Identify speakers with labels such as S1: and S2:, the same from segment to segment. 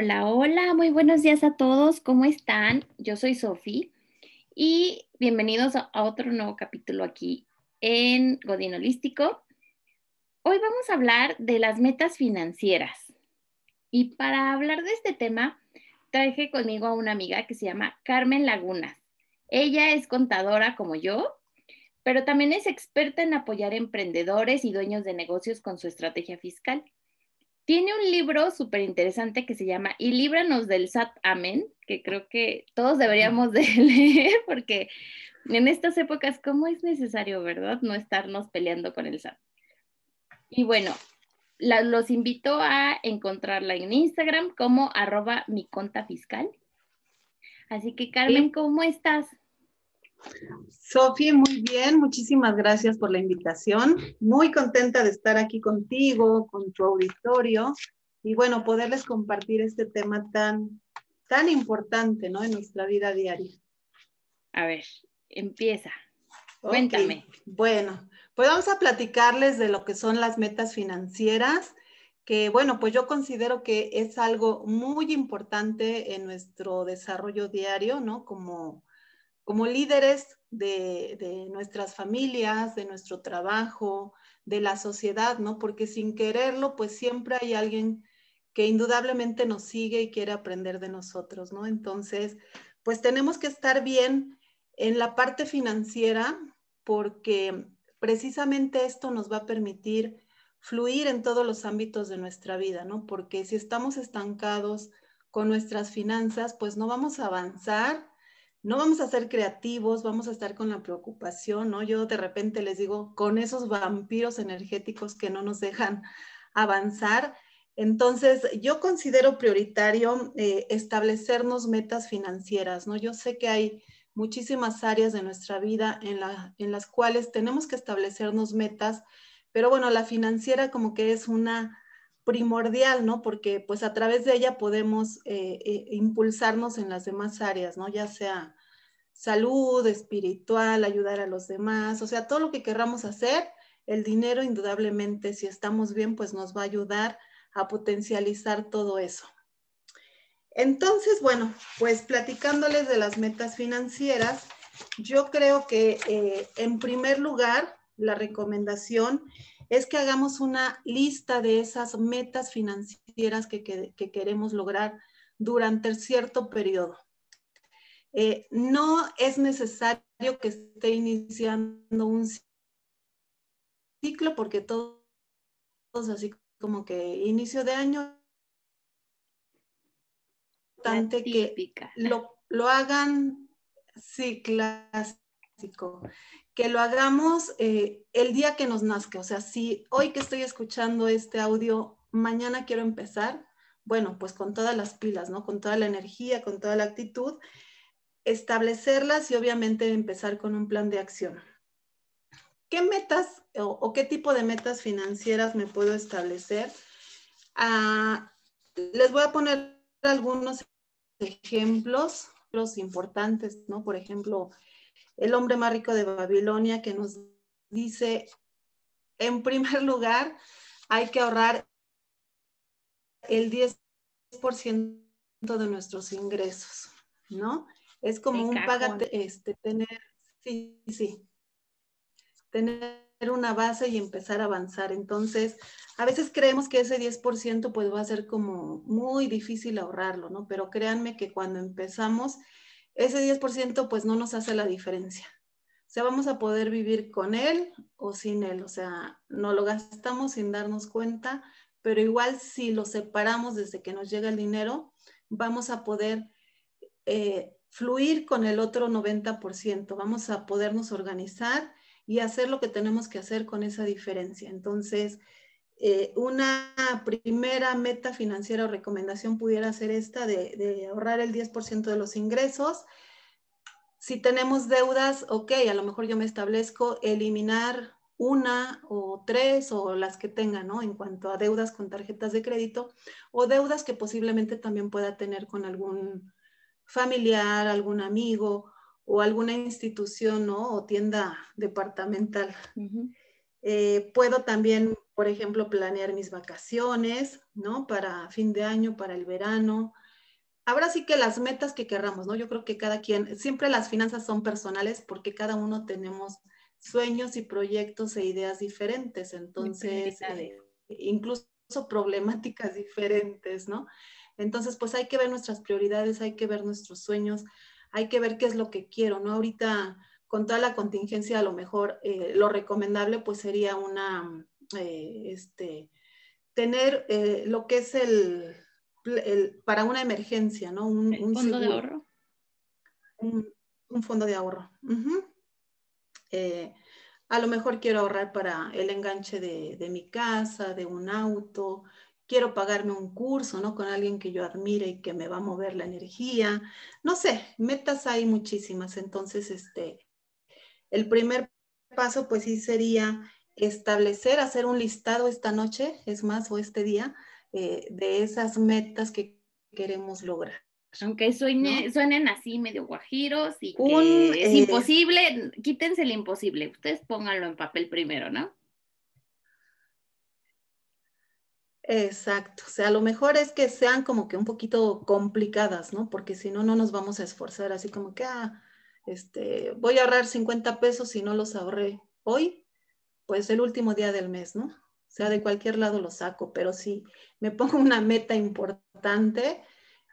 S1: Hola, hola, muy buenos días a todos. ¿Cómo están? Yo soy Sofi y bienvenidos a otro nuevo capítulo aquí en Godín Holístico. Hoy vamos a hablar de las metas financieras. Y para hablar de este tema, traje conmigo a una amiga que se llama Carmen Lagunas. Ella es contadora como yo, pero también es experta en apoyar emprendedores y dueños de negocios con su estrategia fiscal. Tiene un libro súper interesante que se llama Y líbranos del SAT, amén, que creo que todos deberíamos de leer porque en estas épocas, ¿cómo es necesario, verdad? No estarnos peleando con el SAT. Y bueno, los invito a encontrarla en Instagram como arroba mi conta fiscal. Así que Carmen, ¿cómo estás?
S2: Sofía, muy bien, muchísimas gracias por la invitación. Muy contenta de estar aquí contigo, con tu auditorio y bueno, poderles compartir este tema tan, tan importante, ¿no? En nuestra vida diaria.
S1: A ver, empieza. Cuéntame.
S2: Bueno, pues vamos a platicarles de lo que son las metas financieras, que bueno, pues yo considero que es algo muy importante en nuestro desarrollo diario, ¿no? Como como líderes de, nuestras familias, de nuestro trabajo, de la sociedad, ¿no? Porque sin quererlo, pues siempre hay alguien que indudablemente nos sigue y quiere aprender de nosotros, ¿no? Entonces, pues tenemos que estar bien en la parte financiera porque precisamente esto nos va a permitir fluir en todos los ámbitos de nuestra vida, ¿no? Porque si estamos estancados con nuestras finanzas, pues no vamos a avanzar no vamos a ser creativos, vamos a estar con la preocupación, ¿no? Yo de repente les digo, con esos vampiros energéticos que no nos dejan avanzar. Entonces, yo considero prioritario eh, establecernos metas financieras, ¿no? Yo sé que hay muchísimas áreas de nuestra vida en, en las cuales tenemos que establecernos metas, pero bueno, la financiera como que es una primordial, ¿no? Porque pues a través de ella podemos eh, eh, impulsarnos en las demás áreas, ¿no? Ya sea salud, espiritual, ayudar a los demás, o sea, todo lo que querramos hacer, el dinero indudablemente, si estamos bien, pues nos va a ayudar a potencializar todo eso. Entonces, bueno, pues platicándoles de las metas financieras, yo creo que eh, en primer lugar, la recomendación es que hagamos una lista de esas metas financieras que, queremos lograr durante cierto periodo. Eh, no es necesario que esté iniciando un ciclo porque todos así como que inicio de año importante que lo, lo hagan sí clásico que lo hagamos eh, el día que nos nazca. O sea, si hoy que estoy escuchando este audio, mañana quiero empezar, bueno, pues con todas las pilas, ¿no? Con toda la energía, con toda la actitud, establecerlas y obviamente empezar con un plan de acción. ¿Qué metas o, qué tipo de metas financieras me puedo establecer? Ah, les voy a poner algunos ejemplos, los importantes, ¿no? Por ejemplo, el hombre más rico de Babilonia, que nos dice, en primer lugar, hay que ahorrar el 10% de nuestros ingresos, ¿no? Es como un pagate, este, tener, sí, sí, tener una base y empezar a avanzar. Entonces, a veces creemos que ese 10% pues va a ser como muy difícil ahorrarlo, ¿no? Pero créanme que cuando empezamos ese 10% pues no nos hace la diferencia. O sea, vamos a poder vivir con él o sin él. O sea, no lo gastamos sin darnos cuenta, pero igual si lo separamos desde que nos llega el dinero, vamos a poder eh, fluir con el otro 90%. Vamos a podernos organizar y hacer lo que tenemos que hacer con esa diferencia. Entonces, eh, una primera meta financiera o recomendación pudiera ser esta de, ahorrar el 10% de los ingresos. Si tenemos deudas, ok, a lo mejor yo me establezco eliminar una o tres o las que tenga, ¿no? En cuanto a deudas con tarjetas de crédito o deudas que posiblemente también pueda tener con algún familiar, algún amigo o alguna institución, ¿no? O tienda departamental. Eh, puedo también por ejemplo, planear mis vacaciones, ¿no? Para fin de año, para el verano. Ahora sí que las metas que querramos, ¿no? Yo creo que cada quien, siempre las finanzas son personales porque cada uno tenemos sueños y proyectos e ideas diferentes, entonces, eh, incluso problemáticas diferentes, ¿no? Entonces, pues hay que ver nuestras prioridades, hay que ver nuestros sueños, hay que ver qué es lo que quiero, ¿no? Ahorita, con toda la contingencia, a lo mejor eh, lo recomendable, pues sería una, eh, este, tener lo que es el, para una emergencia, ¿no?
S1: Un, fondo de ahorro.
S2: Un, fondo de ahorro. Eh, a lo mejor quiero ahorrar para el enganche de, mi casa, de un auto, quiero pagarme un curso, ¿no? Con alguien que yo admire y que me va a mover la energía. No sé, metas hay muchísimas. Entonces, este, el primer paso, pues sí sería establecer, hacer un listado esta noche, es más, o este día, eh, de esas metas que queremos lograr.
S1: Aunque suenen así medio guajiros y que es eh, imposible, quítense el imposible, ustedes pónganlo en papel primero, ¿no?
S2: Exacto, o sea, lo mejor es que sean como que un poquito complicadas, ¿no? Porque si no, no nos vamos a esforzar así como que, ah, este, voy a ahorrar 50 pesos y no los ahorré hoy, pues el último día del mes, ¿no? O sea, de cualquier lado lo saco, pero si me pongo una meta importante,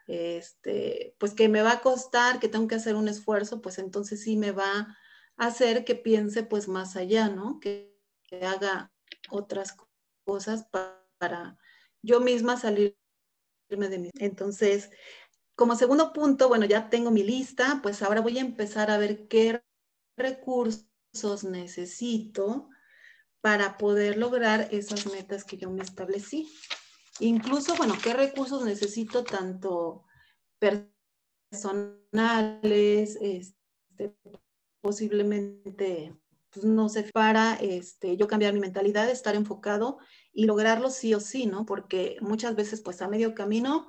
S2: este, pues que me va a costar, que tengo que hacer un esfuerzo, pues entonces sí me va a hacer que piense pues más allá, ¿no? Que, haga otras cosas para, yo misma salirme de mí. Entonces, como segundo punto, bueno, ya tengo mi lista, pues ahora voy a empezar a ver qué recursos necesito para poder lograr esas metas que yo me establecí. Incluso, bueno, ¿qué recursos necesito tanto personales, este, posiblemente, pues no sé, para este, yo cambiar mi mentalidad, estar enfocado y lograrlo sí o sí, ¿no? Porque muchas veces, pues a medio camino,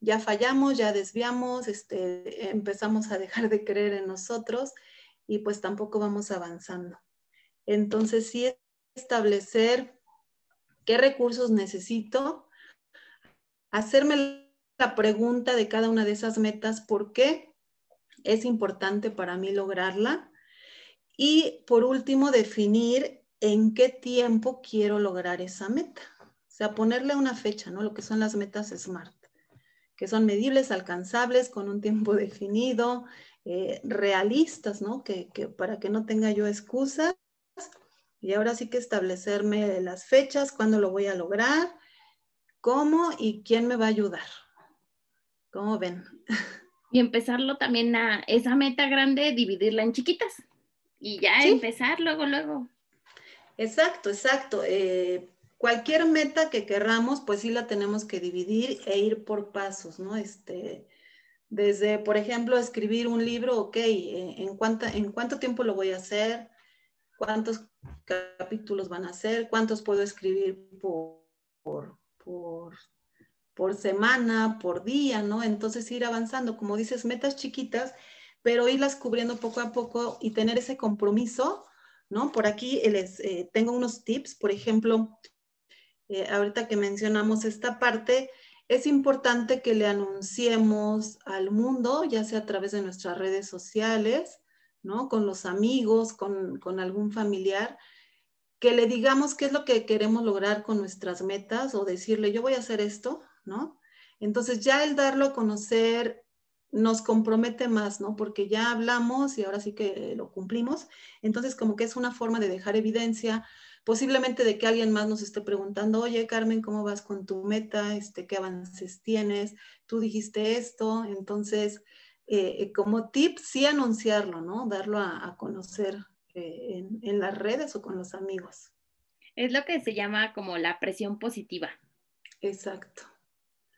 S2: ya fallamos, ya desviamos, este, empezamos a dejar de creer en nosotros y pues tampoco vamos avanzando. Entonces, sí establecer qué recursos necesito, hacerme la pregunta de cada una de esas metas, por qué es importante para mí lograrla. Y por último, definir en qué tiempo quiero lograr esa meta. O sea, ponerle una fecha, ¿no? Lo que son las metas SMART, que son medibles, alcanzables, con un tiempo definido, eh, realistas, ¿no? Que, que, para que no tenga yo excusas. Y ahora sí que establecerme las fechas, cuándo lo voy a lograr, cómo y quién me va a ayudar. ¿Cómo ven?
S1: Y empezarlo también a esa meta grande, dividirla en chiquitas y ya empezar luego, luego.
S2: Exacto, exacto. Eh, cualquier meta que querramos, pues sí la tenemos que dividir e ir por pasos, ¿no? Este, desde, por ejemplo, escribir un libro, ok, eh, ¿en, cuánta, ¿en cuánto tiempo lo voy a hacer? ¿Cuántos capítulos van a ser? ¿Cuántos puedo escribir por, por, por por semana, por día, ¿no? Entonces ir avanzando, como dices, metas chiquitas, pero irlas cubriendo poco a poco y tener ese compromiso, Por aquí les eh, tengo unos tips, por ejemplo, eh, ahorita que mencionamos esta parte, es importante que le anunciemos al mundo, ya sea a través de nuestras redes sociales, ¿no? Con los amigos, con, con algún familiar, que le digamos qué es lo que queremos lograr con nuestras metas o decirle, yo voy a hacer esto, ¿no? Entonces ya el darlo a conocer nos compromete más, ¿no? Porque ya hablamos y ahora sí que lo cumplimos. Entonces como que es una forma de dejar evidencia, posiblemente de que alguien más nos esté preguntando, oye Carmen, ¿cómo vas con tu meta? Este, ¿Qué avances tienes? Tú dijiste esto. Entonces, eh, como tip, sí anunciarlo, ¿no? Darlo a, conocer eh, en, en las redes o con los amigos.
S1: Es lo que se llama como la presión positiva.
S2: Exacto.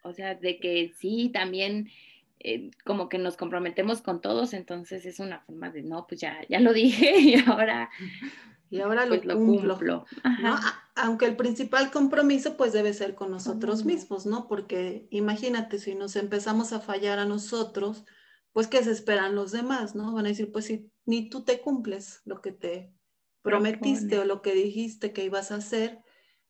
S1: O sea, de que sí, también eh, como que nos comprometemos con todos, entonces es una forma de, no, pues ya, ya lo dije y ahora...
S2: Y ahora lo, pues, cumplo. Aunque el principal compromiso pues debe ser con nosotros mismos, ¿no? Porque imagínate, si nos empezamos a fallar a nosotros, pues ¿qué se esperan los demás, no? Van a decir, pues si ni tú te cumples lo que te prometiste o lo que dijiste que ibas a hacer,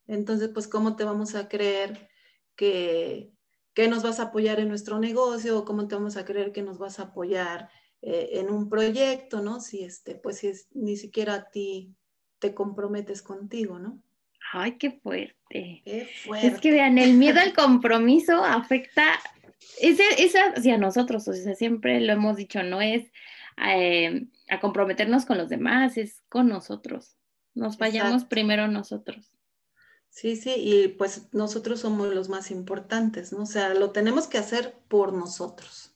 S2: Entonces, pues, ¿cómo te vamos a creer que, que nos vas a apoyar en nuestro negocio o cómo te vamos a creer que nos vas a apoyar eh, en un proyecto, ¿no? Si este, pues si ni siquiera a ti te comprometes contigo, ¿no?
S1: Ay, qué fuerte. Qué fuerte. Es que vean, el miedo al compromiso afecta, es, hacia nosotros, o sea, siempre lo hemos dicho, no es eh, a comprometernos con los demás, es con nosotros. Nos fallamos primero nosotros.
S2: Sí, sí, y pues nosotros somos los más importantes, ¿no? O sea, lo tenemos que hacer por nosotros,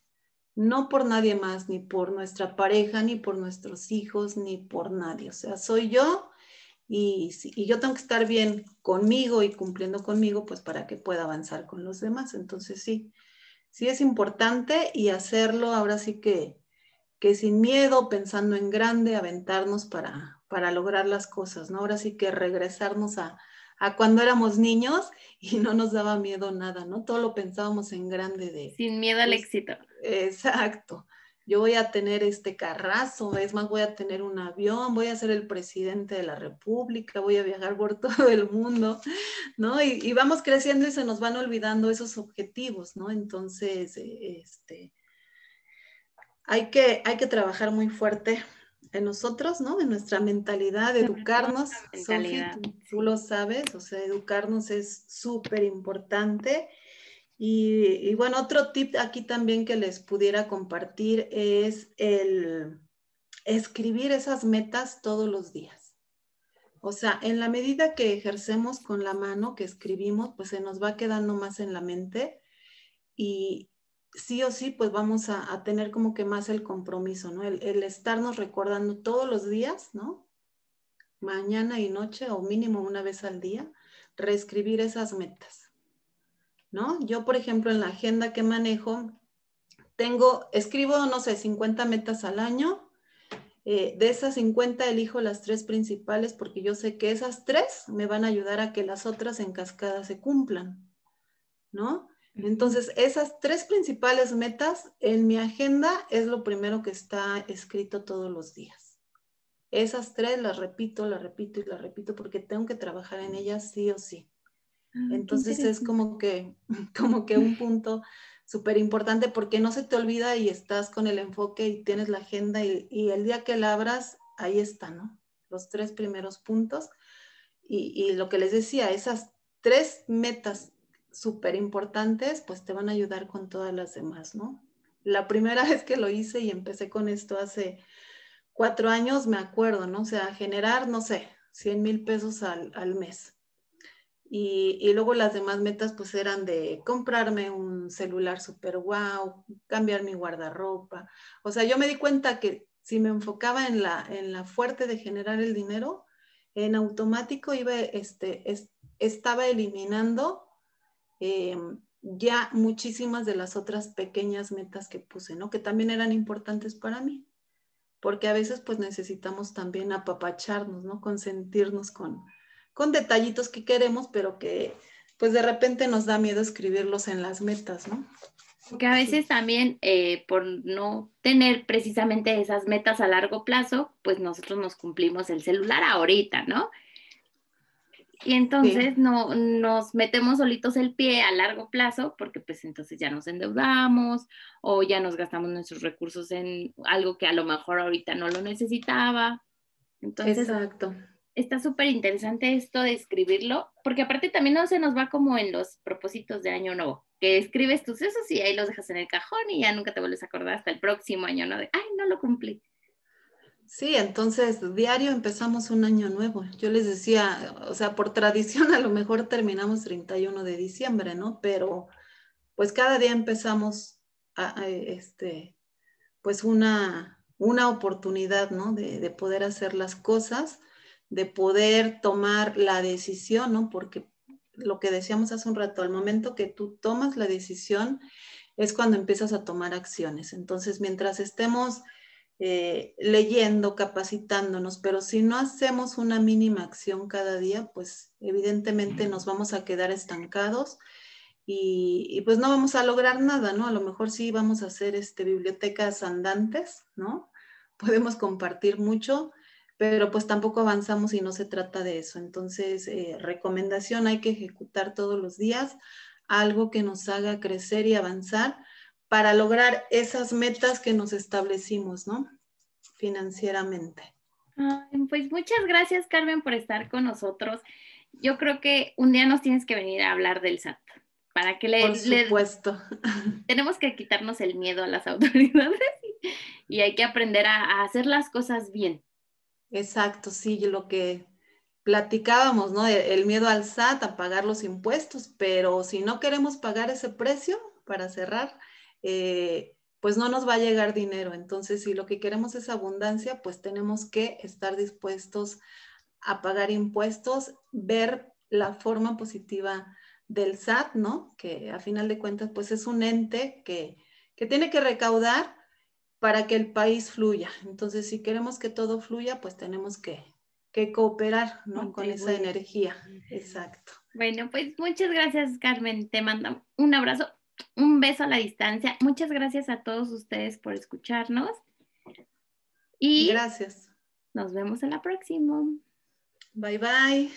S2: no por nadie más, ni por nuestra pareja, ni por nuestros hijos, ni por nadie. O sea, soy yo y, y yo tengo que estar bien conmigo y cumpliendo conmigo, pues para que pueda avanzar con los demás. Entonces, sí, sí es importante y hacerlo ahora sí que, que sin miedo, pensando en grande, aventarnos para, para lograr las cosas, ¿no? Ahora sí que regresarnos a, a cuando éramos niños y no nos daba miedo nada, ¿no? Todo lo pensábamos en grande de...
S1: Sin miedo al éxito.
S2: Exacto. Yo voy a tener este carrazo, es más, voy a tener un avión, voy a ser el presidente de la República, voy a viajar por todo el mundo, ¿no? Y, vamos creciendo y se nos van olvidando esos objetivos, ¿no? Entonces, este, hay que, hay que trabajar muy fuerte en nosotros, ¿no? En nuestra mentalidad, educarnos. Mentalidad. tú, lo sabes, o sea, educarnos es súper importante. Y, bueno, otro tip aquí también que les pudiera compartir es el escribir esas metas todos los días. O sea, en la medida que ejercemos con la mano, que escribimos, pues se nos va quedando más en la mente y, sí o sí, pues vamos a, tener como que más el compromiso, ¿no? El, estarnos recordando todos los días, ¿no? Mañana y noche o mínimo una vez al día, reescribir esas metas, ¿no? Yo, por ejemplo, en la agenda que manejo, tengo, escribo, no sé, 50 metas al año. Eh, de esas 50 elijo las tres principales porque yo sé que esas tres me van a ayudar a que las otras en cascada se cumplan, ¿no? Entonces, esas tres principales metas en mi agenda es lo primero que está escrito todos los días. Esas tres las repito, las repito y las repito porque tengo que trabajar en ellas sí o sí. Ah, Entonces es como que, como que un punto súper importante porque no se te olvida y estás con el enfoque y tienes la agenda y, y, el día que la abras, ahí está, ¿no? Los tres primeros puntos. Y, y lo que les decía, esas tres metas súper importantes, pues te van a ayudar con todas las demás, ¿no? La primera vez que lo hice y empecé con esto hace cuatro años, me acuerdo, ¿no? O sea, generar, no sé, 100 mil pesos al, mes. Y, y, luego las demás metas pues eran de comprarme un celular súper wow, cambiar mi guardarropa. O sea, yo me di cuenta que si me enfocaba en la, en la fuerte de generar el dinero, en automático iba, este, estaba eliminando eh, ya muchísimas de las otras pequeñas metas que puse, ¿no? Que también eran importantes para mí, porque a veces pues necesitamos también apapacharnos, ¿no? Consentirnos con, con detallitos que queremos, pero que pues de repente nos da miedo escribirlos en las metas, ¿no?
S1: Porque a veces también eh, por no tener precisamente esas metas a largo plazo, pues nosotros nos cumplimos el celular ahorita, ¿no? Y entonces no, nos metemos solitos el pie a largo plazo porque pues entonces ya nos endeudamos o ya nos gastamos nuestros recursos en algo que a lo mejor ahorita no lo necesitaba. Entonces, Exacto. está súper interesante esto de escribirlo porque aparte también no se nos va como en los propósitos de año nuevo, que escribes tus esos y ahí los dejas en el cajón y ya nunca te vuelves a acordar hasta el próximo año, ¿no? De, ay, no lo cumplí.
S2: Sí, entonces diario empezamos un año nuevo. Yo les decía, o sea, por tradición a lo mejor terminamos 31 de diciembre, ¿no? Pero pues cada día empezamos a, este, pues una, una oportunidad, ¿no? De, de, poder hacer las cosas, de poder tomar la decisión, ¿no? Porque lo que decíamos hace un rato, al momento que tú tomas la decisión es cuando empiezas a tomar acciones. Entonces, mientras estemos eh, leyendo, capacitándonos, pero si no hacemos una mínima acción cada día, pues evidentemente nos vamos a quedar estancados y, pues no vamos a lograr nada, ¿no? A lo mejor sí vamos a hacer este, bibliotecas andantes, ¿no? Podemos compartir mucho, pero pues tampoco avanzamos y no se trata de eso. Entonces, eh, recomendación, hay que ejecutar todos los días algo que nos haga crecer y avanzar para lograr esas metas que nos establecimos, ¿no? Financieramente.
S1: pues muchas gracias, Carmen, por estar con nosotros. Yo creo que un día nos tienes que venir a hablar del SAT. Para que le,
S2: Por supuesto.
S1: tenemos que quitarnos el miedo a las autoridades y, hay que aprender a, hacer las cosas bien.
S2: Exacto, sí, lo que platicábamos, ¿no? El miedo al SAT, a pagar los impuestos, pero si no queremos pagar ese precio para cerrar, eh, pues no nos va a llegar dinero. Entonces, si lo que queremos es abundancia, pues tenemos que estar dispuestos a pagar impuestos, ver la forma positiva del SAT, ¿no? Que a final de cuentas, pues es un ente que, que tiene que recaudar para que el país fluya. Entonces, si queremos que todo fluya, pues tenemos que, que cooperar, ¿no? Con esa energía. Exacto.
S1: Bueno, pues muchas gracias, Carmen. Te mando un abrazo un beso a la distancia. Muchas gracias a todos ustedes por escucharnos. Y
S2: gracias.
S1: Nos vemos en la próxima.
S2: Bye bye.